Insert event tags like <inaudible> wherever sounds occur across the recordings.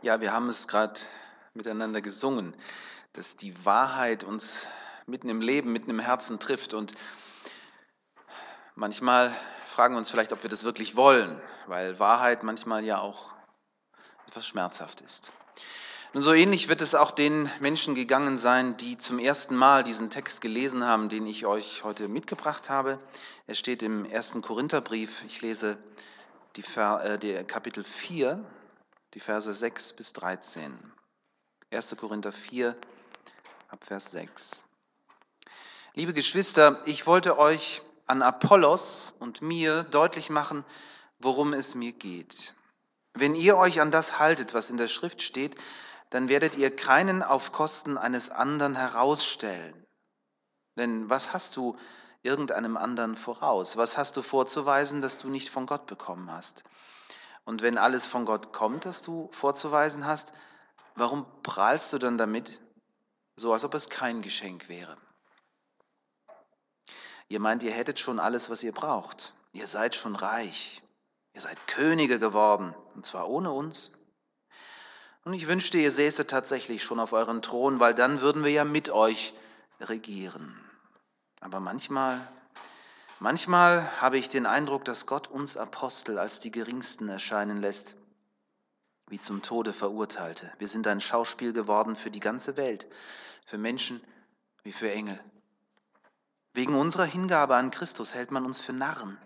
Ja, wir haben es gerade miteinander gesungen, dass die Wahrheit uns mitten im Leben, mitten im Herzen trifft. Und manchmal fragen wir uns vielleicht, ob wir das wirklich wollen, weil Wahrheit manchmal ja auch etwas schmerzhaft ist. Und so ähnlich wird es auch den Menschen gegangen sein, die zum ersten Mal diesen Text gelesen haben, den ich euch heute mitgebracht habe. Er steht im ersten Korintherbrief. Ich lese die, äh, Kapitel 4, die Verse 6 bis 13. 1. Korinther 4, ab Vers 6. Liebe Geschwister, ich wollte euch an Apollos und mir deutlich machen, worum es mir geht. Wenn ihr euch an das haltet, was in der Schrift steht, dann werdet ihr keinen auf Kosten eines anderen herausstellen. Denn was hast du irgendeinem anderen voraus? Was hast du vorzuweisen, dass du nicht von Gott bekommen hast? Und wenn alles von Gott kommt, das du vorzuweisen hast, warum prahlst du dann damit, so als ob es kein Geschenk wäre? Ihr meint, ihr hättet schon alles, was ihr braucht. Ihr seid schon reich. Ihr seid Könige geworden, und zwar ohne uns. Und ich wünschte, ihr säße tatsächlich schon auf euren Thron, weil dann würden wir ja mit euch regieren. Aber manchmal Manchmal habe ich den Eindruck, dass Gott uns Apostel als die geringsten erscheinen lässt, wie zum Tode verurteilte. Wir sind ein Schauspiel geworden für die ganze Welt, für Menschen wie für Engel. Wegen unserer Hingabe an Christus hält man uns für Narren.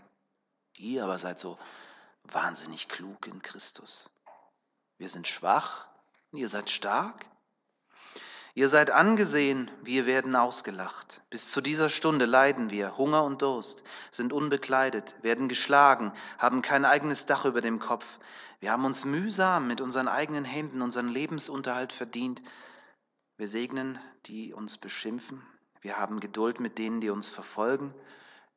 Ihr aber seid so wahnsinnig klug in Christus. Wir sind schwach, ihr seid stark. Ihr seid angesehen, wir werden ausgelacht. Bis zu dieser Stunde leiden wir, Hunger und Durst, sind unbekleidet, werden geschlagen, haben kein eigenes Dach über dem Kopf. Wir haben uns mühsam mit unseren eigenen Händen unseren Lebensunterhalt verdient. Wir segnen, die uns beschimpfen. Wir haben Geduld mit denen, die uns verfolgen.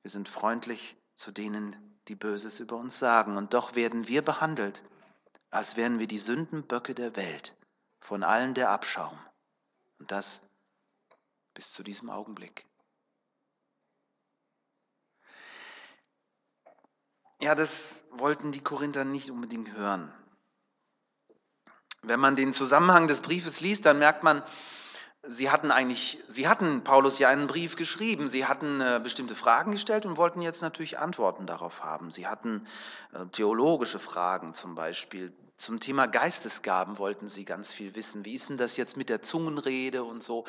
Wir sind freundlich zu denen, die Böses über uns sagen. Und doch werden wir behandelt, als wären wir die Sündenböcke der Welt, von allen der Abschaum. Und das bis zu diesem Augenblick. Ja, das wollten die Korinther nicht unbedingt hören. Wenn man den Zusammenhang des Briefes liest, dann merkt man, sie hatten eigentlich, sie hatten Paulus ja einen Brief geschrieben, sie hatten äh, bestimmte Fragen gestellt und wollten jetzt natürlich Antworten darauf haben. Sie hatten äh, theologische Fragen zum Beispiel. Zum Thema Geistesgaben wollten sie ganz viel wissen. Wie ist denn das jetzt mit der Zungenrede und so?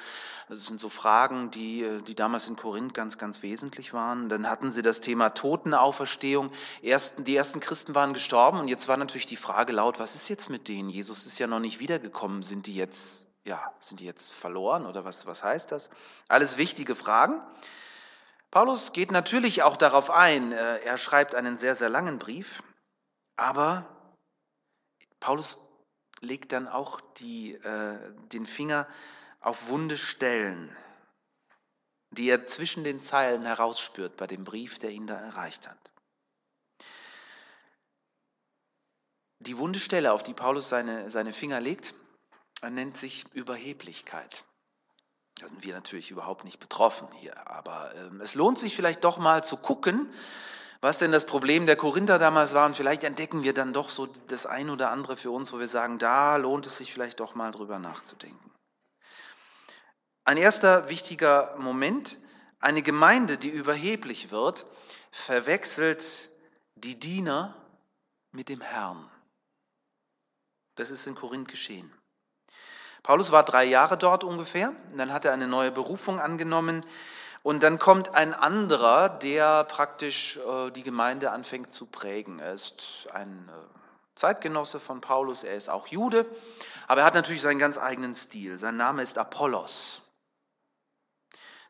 Das sind so Fragen, die, die damals in Korinth ganz, ganz wesentlich waren. Dann hatten sie das Thema Totenauferstehung. Ersten, die ersten Christen waren gestorben und jetzt war natürlich die Frage laut, was ist jetzt mit denen? Jesus ist ja noch nicht wiedergekommen. Sind die jetzt ja, sind die jetzt verloren oder was, was heißt das? Alles wichtige Fragen. Paulus geht natürlich auch darauf ein. Äh, er schreibt einen sehr, sehr langen Brief, aber Paulus legt dann auch die, äh, den Finger auf wunde Stellen, die er zwischen den Zeilen herausspürt bei dem Brief, der ihn da erreicht hat. Die wunde Stelle, auf die Paulus seine, seine Finger legt, nennt sich Überheblichkeit. Da sind wir natürlich überhaupt nicht betroffen hier, aber ähm, es lohnt sich vielleicht doch mal zu gucken, was denn das Problem der Korinther damals war. Und vielleicht entdecken wir dann doch so das ein oder andere für uns, wo wir sagen, da lohnt es sich vielleicht doch mal drüber nachzudenken. Ein erster wichtiger Moment, eine Gemeinde, die überheblich wird, verwechselt die Diener mit dem Herrn. Das ist in Korinth geschehen. Paulus war drei Jahre dort ungefähr, dann hat er eine neue Berufung angenommen und dann kommt ein anderer, der praktisch äh, die Gemeinde anfängt zu prägen. Er ist ein äh, Zeitgenosse von Paulus, er ist auch Jude, aber er hat natürlich seinen ganz eigenen Stil. Sein Name ist Apollos.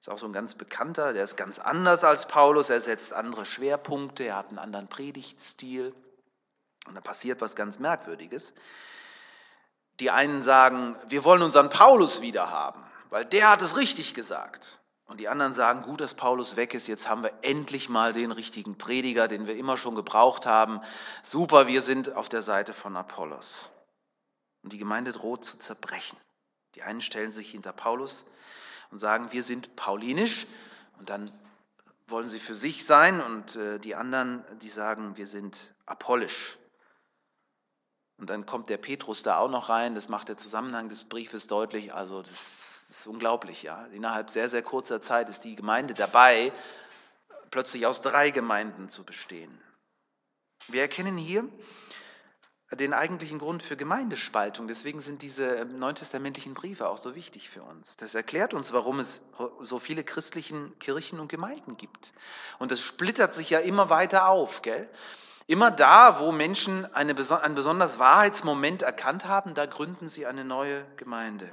Ist auch so ein ganz bekannter, der ist ganz anders als Paulus, er setzt andere Schwerpunkte, er hat einen anderen Predigtstil und da passiert was ganz Merkwürdiges. Die einen sagen, wir wollen unseren Paulus wieder haben, weil der hat es richtig gesagt. Und die anderen sagen, gut, dass Paulus weg ist, jetzt haben wir endlich mal den richtigen Prediger, den wir immer schon gebraucht haben. Super, wir sind auf der Seite von Apollos. Und die Gemeinde droht zu zerbrechen. Die einen stellen sich hinter Paulus und sagen, wir sind paulinisch. Und dann wollen sie für sich sein. Und äh, die anderen, die sagen, wir sind apollisch. Und dann kommt der Petrus da auch noch rein, das macht der Zusammenhang des Briefes deutlich. Also das, das ist unglaublich, ja. Innerhalb sehr, sehr kurzer Zeit ist die Gemeinde dabei, plötzlich aus drei Gemeinden zu bestehen. Wir erkennen hier den eigentlichen Grund für Gemeindespaltung. Deswegen sind diese neutestamentlichen Briefe auch so wichtig für uns. Das erklärt uns, warum es so viele christlichen Kirchen und Gemeinden gibt. Und das splittert sich ja immer weiter auf. Gell? Immer da, wo Menschen eine, einen besonders Wahrheitsmoment erkannt haben, da gründen sie eine neue Gemeinde.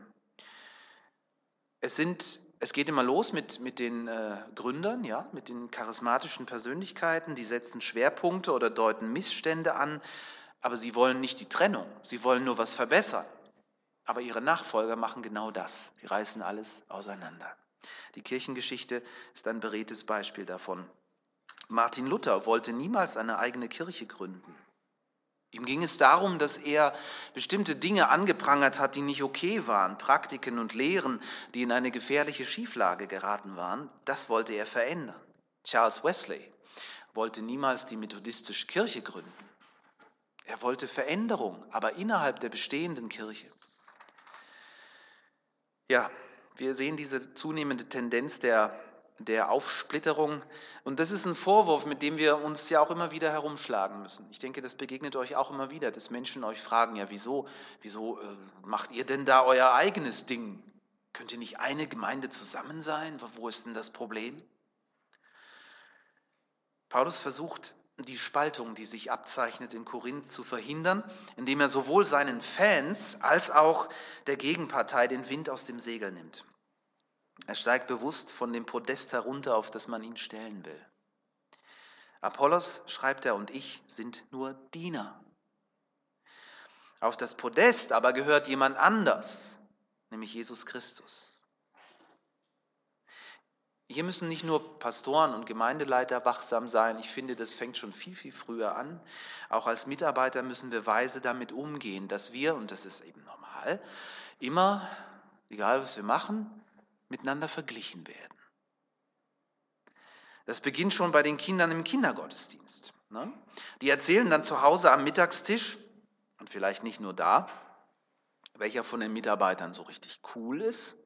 Es, sind, es geht immer los mit, mit den äh, Gründern, ja, mit den charismatischen Persönlichkeiten, die setzen Schwerpunkte oder deuten Missstände an, aber sie wollen nicht die Trennung, sie wollen nur was verbessern. Aber ihre Nachfolger machen genau das, die reißen alles auseinander. Die Kirchengeschichte ist ein beredtes Beispiel davon. Martin Luther wollte niemals eine eigene Kirche gründen. Ihm ging es darum, dass er bestimmte Dinge angeprangert hat, die nicht okay waren, Praktiken und Lehren, die in eine gefährliche Schieflage geraten waren. Das wollte er verändern. Charles Wesley wollte niemals die methodistische Kirche gründen. Er wollte Veränderung, aber innerhalb der bestehenden Kirche. Ja, wir sehen diese zunehmende Tendenz der der Aufsplitterung. Und das ist ein Vorwurf, mit dem wir uns ja auch immer wieder herumschlagen müssen. Ich denke, das begegnet euch auch immer wieder, dass Menschen euch fragen, ja, wieso, wieso äh, macht ihr denn da euer eigenes Ding? Könnt ihr nicht eine Gemeinde zusammen sein? Wo ist denn das Problem? Paulus versucht, die Spaltung, die sich abzeichnet in Korinth, zu verhindern, indem er sowohl seinen Fans als auch der Gegenpartei den Wind aus dem Segel nimmt. Er steigt bewusst von dem Podest herunter, auf das man ihn stellen will. Apollos, schreibt er, und ich sind nur Diener. Auf das Podest aber gehört jemand anders, nämlich Jesus Christus. Hier müssen nicht nur Pastoren und Gemeindeleiter wachsam sein. Ich finde, das fängt schon viel, viel früher an. Auch als Mitarbeiter müssen wir weise damit umgehen, dass wir, und das ist eben normal, immer, egal was wir machen, miteinander verglichen werden. Das beginnt schon bei den Kindern im Kindergottesdienst. Ne? Die erzählen dann zu Hause am Mittagstisch, und vielleicht nicht nur da, welcher von den Mitarbeitern so richtig cool ist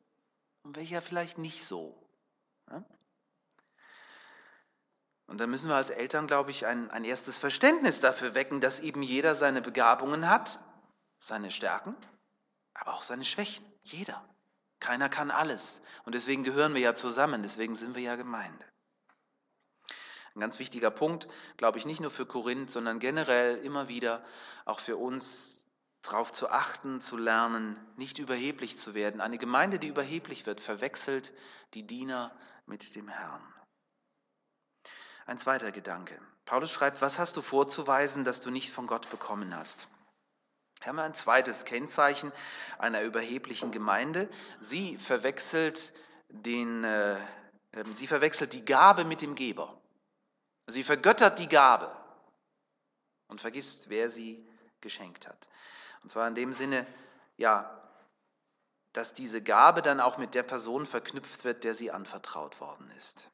und welcher vielleicht nicht so. Ne? Und da müssen wir als Eltern, glaube ich, ein, ein erstes Verständnis dafür wecken, dass eben jeder seine Begabungen hat, seine Stärken, aber auch seine Schwächen. Jeder. Keiner kann alles. Und deswegen gehören wir ja zusammen, deswegen sind wir ja Gemeinde. Ein ganz wichtiger Punkt, glaube ich, nicht nur für Korinth, sondern generell immer wieder auch für uns darauf zu achten, zu lernen, nicht überheblich zu werden. Eine Gemeinde, die überheblich wird, verwechselt die Diener mit dem Herrn. Ein zweiter Gedanke. Paulus schreibt, was hast du vorzuweisen, dass du nicht von Gott bekommen hast? Hier haben wir ein zweites Kennzeichen einer überheblichen Gemeinde. Sie verwechselt, den, äh, ähm, sie verwechselt die Gabe mit dem Geber. Sie vergöttert die Gabe und vergisst, wer sie geschenkt hat. Und zwar in dem Sinne, ja, dass diese Gabe dann auch mit der Person verknüpft wird, der sie anvertraut worden ist.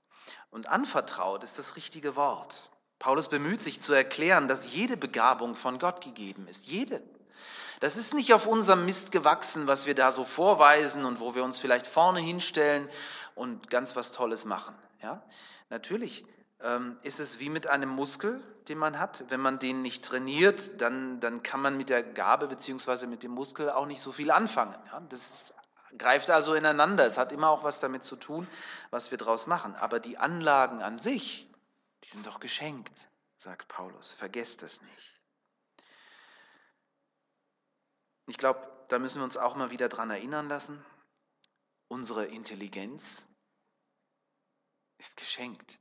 Und anvertraut ist das richtige Wort. Paulus bemüht sich zu erklären, dass jede Begabung von Gott gegeben ist. Jede. Das ist nicht auf unserem Mist gewachsen, was wir da so vorweisen und wo wir uns vielleicht vorne hinstellen und ganz was Tolles machen. Ja? Natürlich ähm, ist es wie mit einem Muskel, den man hat. Wenn man den nicht trainiert, dann, dann kann man mit der Gabe bzw. mit dem Muskel auch nicht so viel anfangen. Ja? Das greift also ineinander. Es hat immer auch was damit zu tun, was wir daraus machen. Aber die Anlagen an sich, die sind doch geschenkt, sagt Paulus. Vergesst es nicht. Ich glaube, da müssen wir uns auch mal wieder dran erinnern lassen. Unsere Intelligenz ist geschenkt.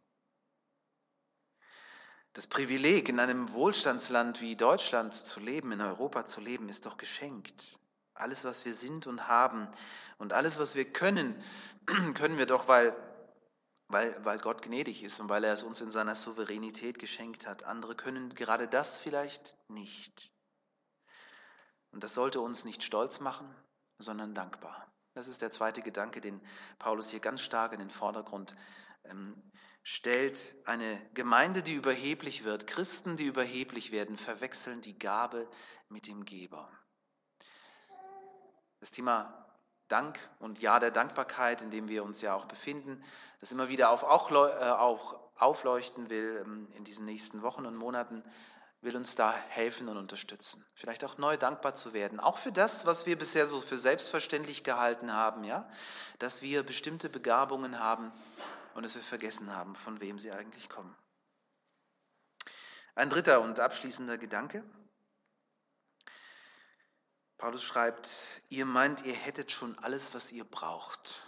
Das Privileg, in einem Wohlstandsland wie Deutschland zu leben, in Europa zu leben, ist doch geschenkt. Alles, was wir sind und haben und alles, was wir können, <clears throat> können wir doch, weil, weil, weil Gott gnädig ist und weil er es uns in seiner Souveränität geschenkt hat. Andere können gerade das vielleicht nicht. Und das sollte uns nicht stolz machen, sondern dankbar. Das ist der zweite Gedanke, den Paulus hier ganz stark in den Vordergrund ähm, stellt eine Gemeinde, die überheblich wird, Christen, die überheblich werden, verwechseln die Gabe mit dem Geber. Das Thema Dank und Ja der Dankbarkeit, in dem wir uns ja auch befinden, das immer wieder auf, auch, äh, auch aufleuchten will ähm, in diesen nächsten Wochen und Monaten, will uns da helfen und unterstützen. Vielleicht auch neu dankbar zu werden, auch für das, was wir bisher so für selbstverständlich gehalten haben, ja, dass wir bestimmte Begabungen haben und dass wir vergessen haben, von wem sie eigentlich kommen. Ein dritter und abschließender Gedanke. Paulus schreibt, ihr meint, ihr hättet schon alles, was ihr braucht.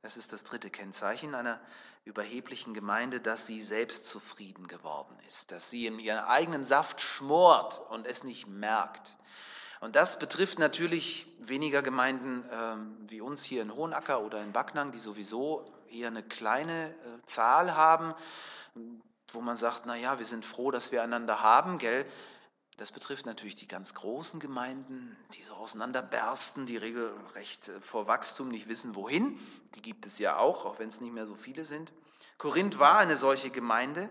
Das ist das dritte Kennzeichen einer überheblichen Gemeinde, dass sie selbst zufrieden geworden ist, dass sie in ihren eigenen Saft schmort und es nicht merkt. Und das betrifft natürlich weniger Gemeinden ähm, wie uns hier in Hohenacker oder in Backnang, die sowieso eher eine kleine äh, Zahl haben, wo man sagt, naja, wir sind froh, dass wir einander haben, gell? Das betrifft natürlich die ganz großen Gemeinden, die so auseinanderbersten, die regelrecht äh, vor Wachstum nicht wissen, wohin. Die gibt es ja auch, auch wenn es nicht mehr so viele sind. Korinth war eine solche Gemeinde.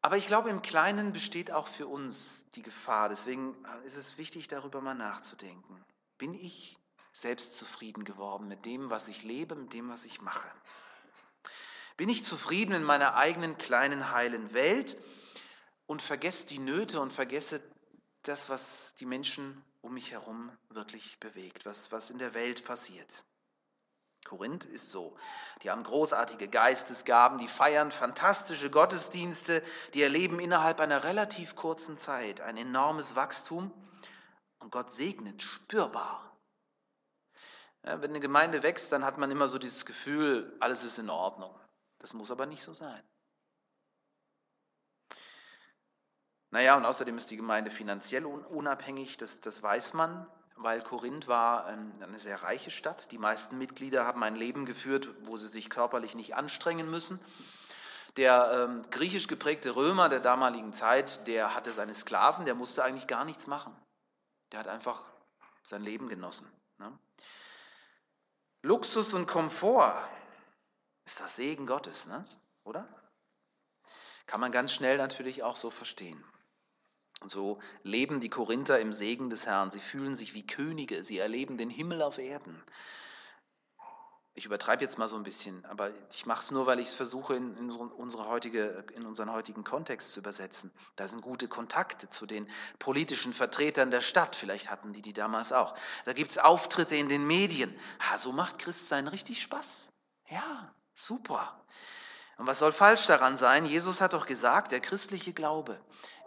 Aber ich glaube, im Kleinen besteht auch für uns die Gefahr. Deswegen äh, ist es wichtig, darüber mal nachzudenken. Bin ich selbst zufrieden geworden mit dem, was ich lebe, mit dem, was ich mache? Bin ich zufrieden in meiner eigenen kleinen heilen Welt? Und vergesse die Nöte und vergesse das, was die Menschen um mich herum wirklich bewegt, was, was in der Welt passiert. Korinth ist so. Die haben großartige Geistesgaben, die feiern fantastische Gottesdienste, die erleben innerhalb einer relativ kurzen Zeit ein enormes Wachstum und Gott segnet spürbar. Ja, wenn eine Gemeinde wächst, dann hat man immer so dieses Gefühl, alles ist in Ordnung. Das muss aber nicht so sein. Naja, und außerdem ist die Gemeinde finanziell unabhängig, das, das weiß man, weil Korinth war ähm, eine sehr reiche Stadt. Die meisten Mitglieder haben ein Leben geführt, wo sie sich körperlich nicht anstrengen müssen. Der ähm, griechisch geprägte Römer der damaligen Zeit, der hatte seine Sklaven, der musste eigentlich gar nichts machen. Der hat einfach sein Leben genossen. Ne? Luxus und Komfort ist das Segen Gottes, ne? oder? Kann man ganz schnell natürlich auch so verstehen. Und so leben die Korinther im Segen des Herrn. Sie fühlen sich wie Könige. Sie erleben den Himmel auf Erden. Ich übertreibe jetzt mal so ein bisschen, aber ich mache es nur, weil ich es versuche, in, in, unsere heutige, in unseren heutigen Kontext zu übersetzen. Da sind gute Kontakte zu den politischen Vertretern der Stadt. Vielleicht hatten die die damals auch. Da gibt es Auftritte in den Medien. Ha, so macht Christsein richtig Spaß. Ja, super. Und was soll falsch daran sein? Jesus hat doch gesagt, der christliche Glaube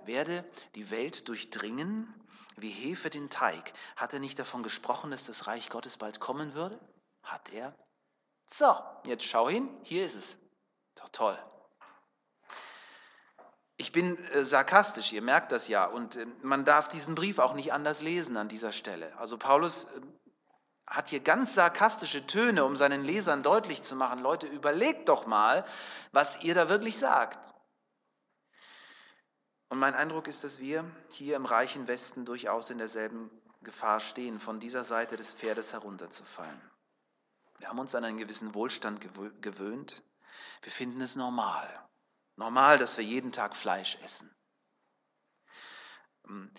werde die Welt durchdringen wie Hefe den Teig. Hat er nicht davon gesprochen, dass das Reich Gottes bald kommen würde? Hat er. So, jetzt schau hin, hier ist es. Doch toll. Ich bin äh, sarkastisch, ihr merkt das ja, und äh, man darf diesen Brief auch nicht anders lesen an dieser Stelle. Also Paulus äh, hat hier ganz sarkastische Töne, um seinen Lesern deutlich zu machen, Leute, überlegt doch mal, was ihr da wirklich sagt. Und mein Eindruck ist, dass wir hier im reichen Westen durchaus in derselben Gefahr stehen, von dieser Seite des Pferdes herunterzufallen. Wir haben uns an einen gewissen Wohlstand gewöhnt. Wir finden es normal. Normal, dass wir jeden Tag Fleisch essen. Ähm,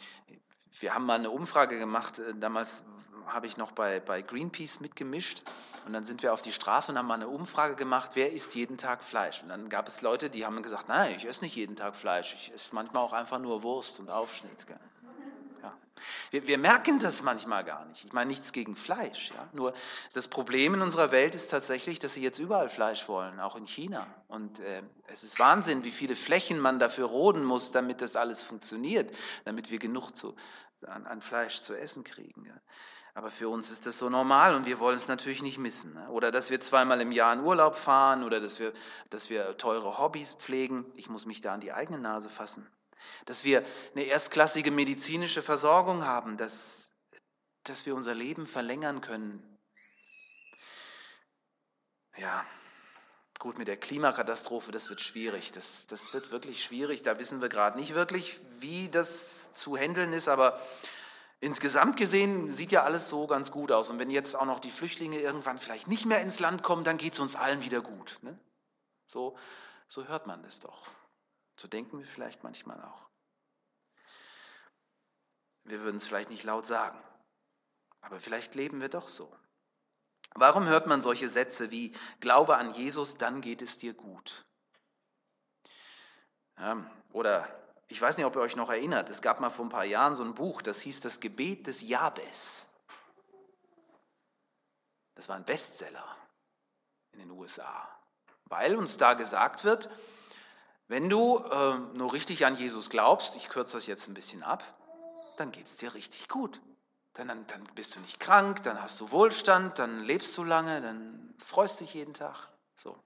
wir haben mal eine Umfrage gemacht, äh, damals habe ich noch bei, bei Greenpeace mitgemischt und dann sind wir auf die Straße und haben mal eine Umfrage gemacht, wer isst jeden Tag Fleisch? Und dann gab es Leute, die haben gesagt, nein, ich esse nicht jeden Tag Fleisch, ich esse manchmal auch einfach nur Wurst und Aufschnitt. Ja. Wir, wir, merken das manchmal gar nicht. Ich meine nichts gegen Fleisch. Ja? Nur das Problem in unserer Welt ist tatsächlich, dass sie jetzt überall Fleisch wollen, auch in China. Und äh, es ist Wahnsinn, wie viele Flächen man dafür roden muss, damit das alles funktioniert, damit wir genug zu, an, an Fleisch zu essen kriegen. Ja? Aber für uns ist das so normal und wir wollen es natürlich nicht missen. Ne? Oder dass wir zweimal im Jahr in Urlaub fahren oder dass wir, dass wir teure Hobbys pflegen. Ich muss mich da an die eigene Nase fassen. Dass wir eine erstklassige medizinische Versorgung haben, dass, dass wir unser Leben verlängern können. Ja, gut, mit der Klimakatastrophe, das wird schwierig. Das, das wird wirklich schwierig. Da wissen wir gerade nicht wirklich, wie das zu handeln ist, aber Insgesamt gesehen sieht ja alles so ganz gut aus. Und wenn jetzt auch noch die Flüchtlinge irgendwann vielleicht nicht mehr ins Land kommen, dann geht es uns allen wieder gut. Ne? So, so hört man das doch. So denken wir vielleicht manchmal auch. Wir würden es vielleicht nicht laut sagen, aber vielleicht leben wir doch so. Warum hört man solche Sätze wie Glaube an Jesus, dann geht es dir gut? Ja, oder ich weiß nicht, ob ihr euch noch erinnert, es gab mal vor ein paar Jahren so ein Buch, das hieß Das Gebet des Jabes. Das war ein Bestseller in den USA, weil uns da gesagt wird, wenn du äh, nur richtig an Jesus glaubst, ich kürze das jetzt ein bisschen ab, dann geht es dir richtig gut. Dann, dann, dann bist du nicht krank, dann hast du Wohlstand, dann lebst du lange, dann freust dich jeden Tag. So.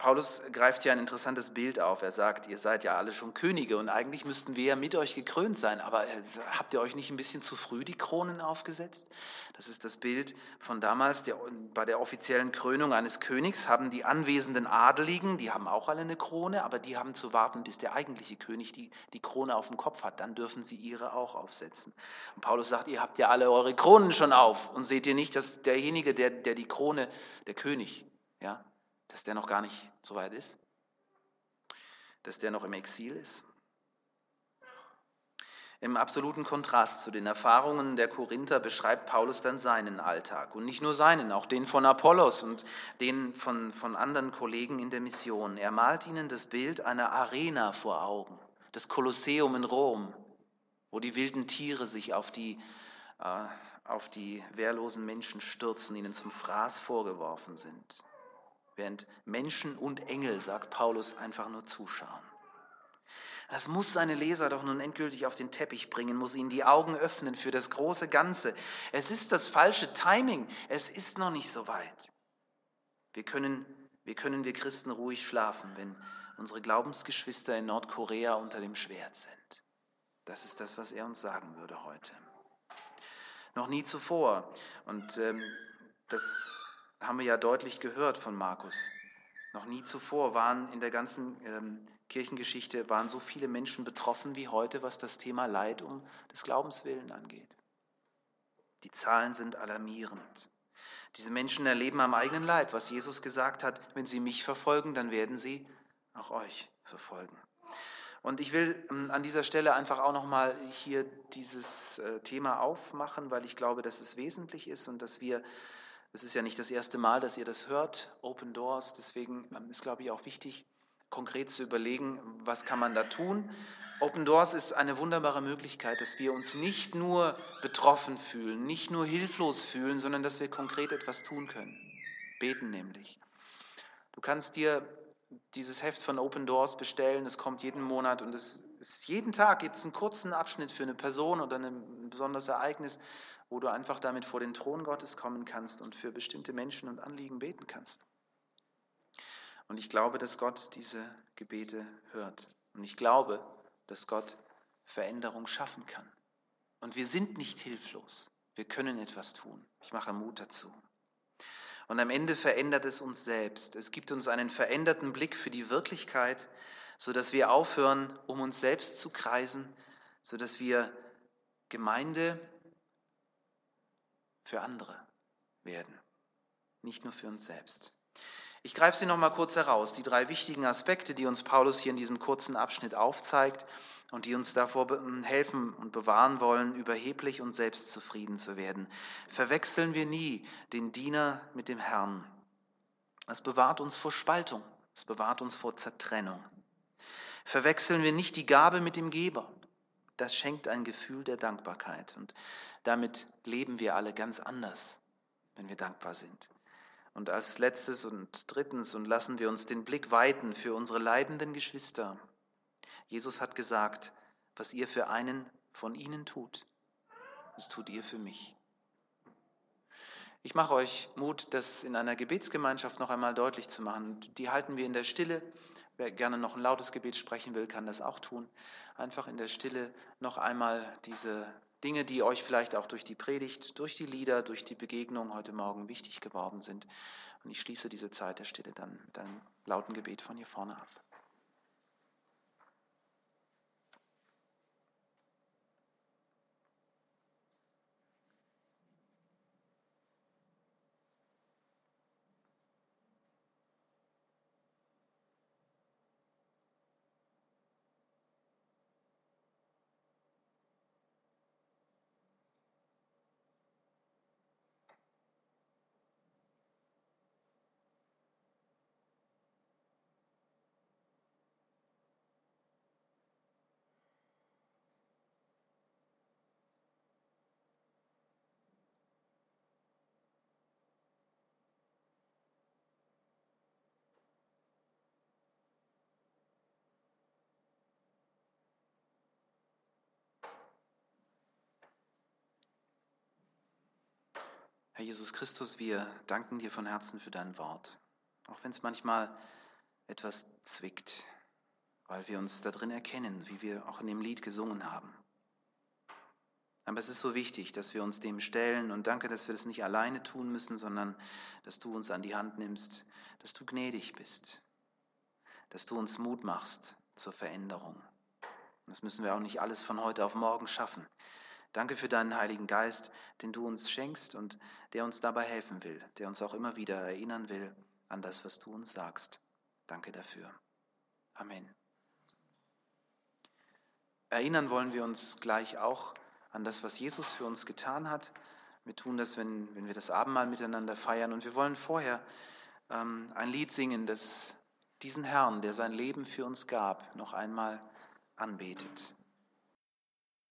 Paulus greift hier ein interessantes Bild auf. Er sagt, ihr seid ja alle schon Könige und eigentlich müssten wir ja mit euch gekrönt sein, aber äh, habt ihr euch nicht ein bisschen zu früh die Kronen aufgesetzt? Das ist das Bild von damals. Der, bei der offiziellen Krönung eines Königs haben die anwesenden Adeligen, die haben auch alle eine Krone, aber die haben zu warten, bis der eigentliche König die, die Krone auf dem Kopf hat. Dann dürfen sie ihre auch aufsetzen. Und Paulus sagt, ihr habt ja alle eure Kronen schon auf und seht ihr nicht, dass derjenige, der, der die Krone, der König, ja, dass der noch gar nicht so weit ist, dass der noch im Exil ist. Im absoluten Kontrast zu den Erfahrungen der Korinther beschreibt Paulus dann seinen Alltag. Und nicht nur seinen, auch den von Apollos und den von, von anderen Kollegen in der Mission. Er malt ihnen das Bild einer Arena vor Augen, das Kolosseum in Rom, wo die wilden Tiere sich auf die, äh, auf die wehrlosen Menschen stürzen, ihnen zum Fraß vorgeworfen sind während Menschen und Engel, sagt Paulus, einfach nur zuschauen. Das muss seine Leser doch nun endgültig auf den Teppich bringen, muss ihnen die Augen öffnen für das große Ganze. Es ist das falsche Timing, es ist noch nicht so weit. Wir können, wir können, wir Christen ruhig schlafen, wenn unsere Glaubensgeschwister in Nordkorea unter dem Schwert sind. Das ist das, was er uns sagen würde heute. Noch nie zuvor. Und ähm, das haben wir ja deutlich gehört von Markus. Noch nie zuvor waren in der ganzen ähm, Kirchengeschichte waren so viele Menschen betroffen wie heute, was das Thema Leid um des Glaubens willen angeht. Die Zahlen sind alarmierend. Diese Menschen erleben am eigenen Leib, was Jesus gesagt hat, wenn sie mich verfolgen, dann werden sie auch euch verfolgen. Und ich will ähm, an dieser Stelle einfach auch nochmal hier dieses äh, Thema aufmachen, weil ich glaube, dass es wesentlich ist und dass wir es ist ja nicht das erste Mal, dass ihr das hört, Open Doors. Deswegen ähm, ist, glaube ich, auch wichtig, konkret zu überlegen, was kann man da tun. Open Doors ist eine wunderbare Möglichkeit, dass wir uns nicht nur betroffen fühlen, nicht nur hilflos fühlen, sondern dass wir konkret etwas tun können. Beten nämlich. Du kannst dir dieses Heft von Open Doors bestellen. Es kommt jeden Monat und es ist jeden Tag es einen kurzen Abschnitt für eine Person oder ein besonderes Ereignis, wo du einfach damit vor den Thron Gottes kommen kannst und für bestimmte Menschen und Anliegen beten kannst. Und ich glaube, dass Gott diese Gebete hört. Und ich glaube, dass Gott Veränderung schaffen kann. Und wir sind nicht hilflos. Wir können etwas tun. Ich mache Mut dazu. Und am Ende verändert es uns selbst. Es gibt uns einen veränderten Blick für die Wirklichkeit, sodass wir aufhören, um uns selbst zu kreisen, sodass wir Gemeinde für andere werden, nicht nur für uns selbst. Ich greife sie noch mal kurz heraus, die drei wichtigen Aspekte, die uns Paulus hier in diesem kurzen Abschnitt aufzeigt und die uns davor helfen und bewahren wollen, überheblich und selbstzufrieden zu werden. Verwechseln wir nie den Diener mit dem Herrn. Es bewahrt uns vor Spaltung, es bewahrt uns vor Zertrennung. Verwechseln wir nicht die Gabe mit dem Geber das schenkt ein Gefühl der Dankbarkeit. Und damit leben wir alle ganz anders, wenn wir dankbar sind. Und als letztes und drittens, und lassen wir uns den Blick weiten für unsere leidenden Geschwister. Jesus hat gesagt, was ihr für einen von ihnen tut, das tut ihr für mich. Ich mache euch Mut, das in einer Gebetsgemeinschaft noch einmal deutlich zu machen. Die halten wir in der Stille. Wer gerne noch ein lautes Gebet sprechen will, kann das auch tun. Einfach in der Stille noch einmal diese Dinge, die euch vielleicht auch durch die Predigt, durch die Lieder, durch die Begegnung heute Morgen wichtig geworden sind. Und ich schließe diese Zeit der Stille dann mit einem lauten Gebet von hier vorne ab. Herr Jesus Christus, wir danken dir von Herzen für dein Wort. Auch wenn es manchmal etwas zwickt, weil wir uns da drin erkennen, wie wir auch in dem Lied gesungen haben. Aber es ist so wichtig, dass wir uns dem stellen und danke, dass wir das nicht alleine tun müssen, sondern dass du uns an die Hand nimmst, dass du gnädig bist, dass du uns Mut machst zur Veränderung. Das müssen wir auch nicht alles von heute auf morgen schaffen. Danke für deinen Heiligen Geist, den du uns schenkst und der uns dabei helfen will, der uns auch immer wieder erinnern will an das, was du uns sagst. Danke dafür. Amen. Erinnern wollen wir uns gleich auch an das, was Jesus für uns getan hat. Wir tun das, wenn, wenn wir das Abendmahl miteinander feiern. Und wir wollen vorher ähm, ein Lied singen, das diesen Herrn, der sein Leben für uns gab, noch einmal anbetet.